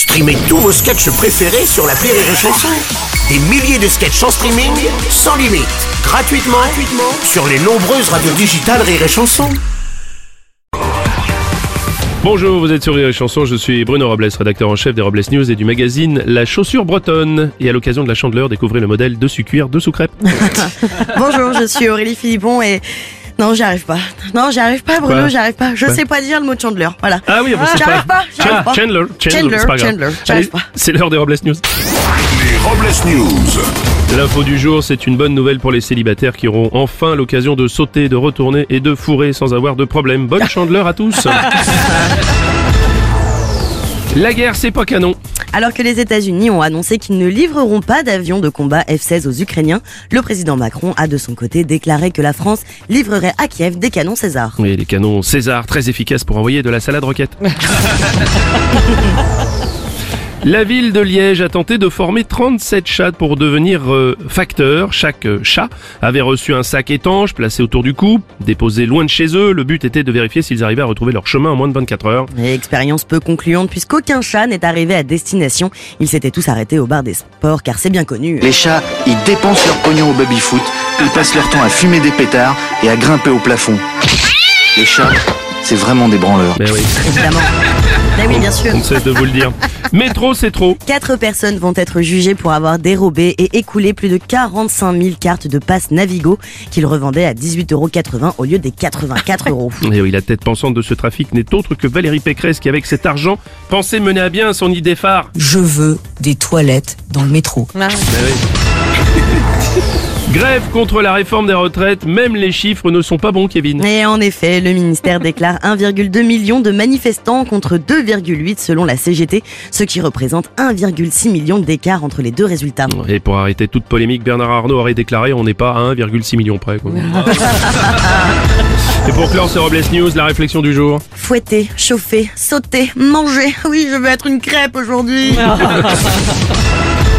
Streamez tous vos sketchs préférés sur la Rire et Chanson. Des milliers de sketchs en streaming, sans limite, gratuitement, gratuitement sur les nombreuses radios digitales Rire et Chanson. Bonjour, vous êtes sur Rire et Chanson, je suis Bruno Robles, rédacteur en chef des Robles News et du magazine La Chaussure Bretonne. Et à l'occasion de la chandeleur, découvrez le modèle dessus cuir, dessous crêpe. Bonjour, je suis Aurélie Philippon et non, j'y arrive pas. Non, j'y arrive pas, Bruno, j'y arrive pas. Je Quoi sais pas dire le mot Chandler. Voilà. Ah oui, bah, c'est J'y pas- arrive pas, j'y arrive pas. Chandler, Chandler, Chandler, c'est. Chandler, l'heure des Robles News. Les Robles News. L'info du jour, c'est une bonne nouvelle pour les célibataires qui auront enfin l'occasion de sauter, de retourner et de fourrer sans avoir de problème. Bonne chandeleur à tous. La guerre, c'est pas canon. Alors que les États-Unis ont annoncé qu'ils ne livreront pas d'avions de combat F-16 aux Ukrainiens, le président Macron a de son côté déclaré que la France livrerait à Kiev des canons César. Oui, les canons César, très efficaces pour envoyer de la salade roquette. La ville de Liège a tenté de former 37 chats pour devenir euh, facteurs. Chaque euh, chat avait reçu un sac étanche placé autour du cou, déposé loin de chez eux. Le but était de vérifier s'ils arrivaient à retrouver leur chemin en moins de 24 heures. Et expérience peu concluante puisqu'aucun chat n'est arrivé à destination. Ils s'étaient tous arrêtés au bar des sports car c'est bien connu. Les chats, ils dépensent leur pognon au baby-foot, ils passent leur temps à fumer des pétards et à grimper au plafond. Les chats, c'est vraiment des branleurs. Mais oui, Évidemment. Mais oui, bien sûr. on ne cesse de vous le dire. Mais trop, c'est trop. Quatre personnes vont être jugées pour avoir dérobé et écoulé plus de 45 000 cartes de passe Navigo qu'ils revendaient à 18,80 euros au lieu des 84 euros. Et oui, la tête pensante de ce trafic n'est autre que Valérie Pécresse qui, avec cet argent, pensait mener à bien son idée phare. Je veux des toilettes dans le métro. Grève contre la réforme des retraites, même les chiffres ne sont pas bons, Kevin. Et en effet, le ministère déclare 1,2 million de manifestants contre 2,8 selon la CGT, ce qui représente 1,6 million d'écart entre les deux résultats. Et pour arrêter toute polémique, Bernard Arnault aurait déclaré on n'est pas à 1,6 million près. Quoi. Et pour clore ce Robles News, la réflexion du jour. Fouetter, chauffer, sauter, manger. Oui, je veux être une crêpe aujourd'hui.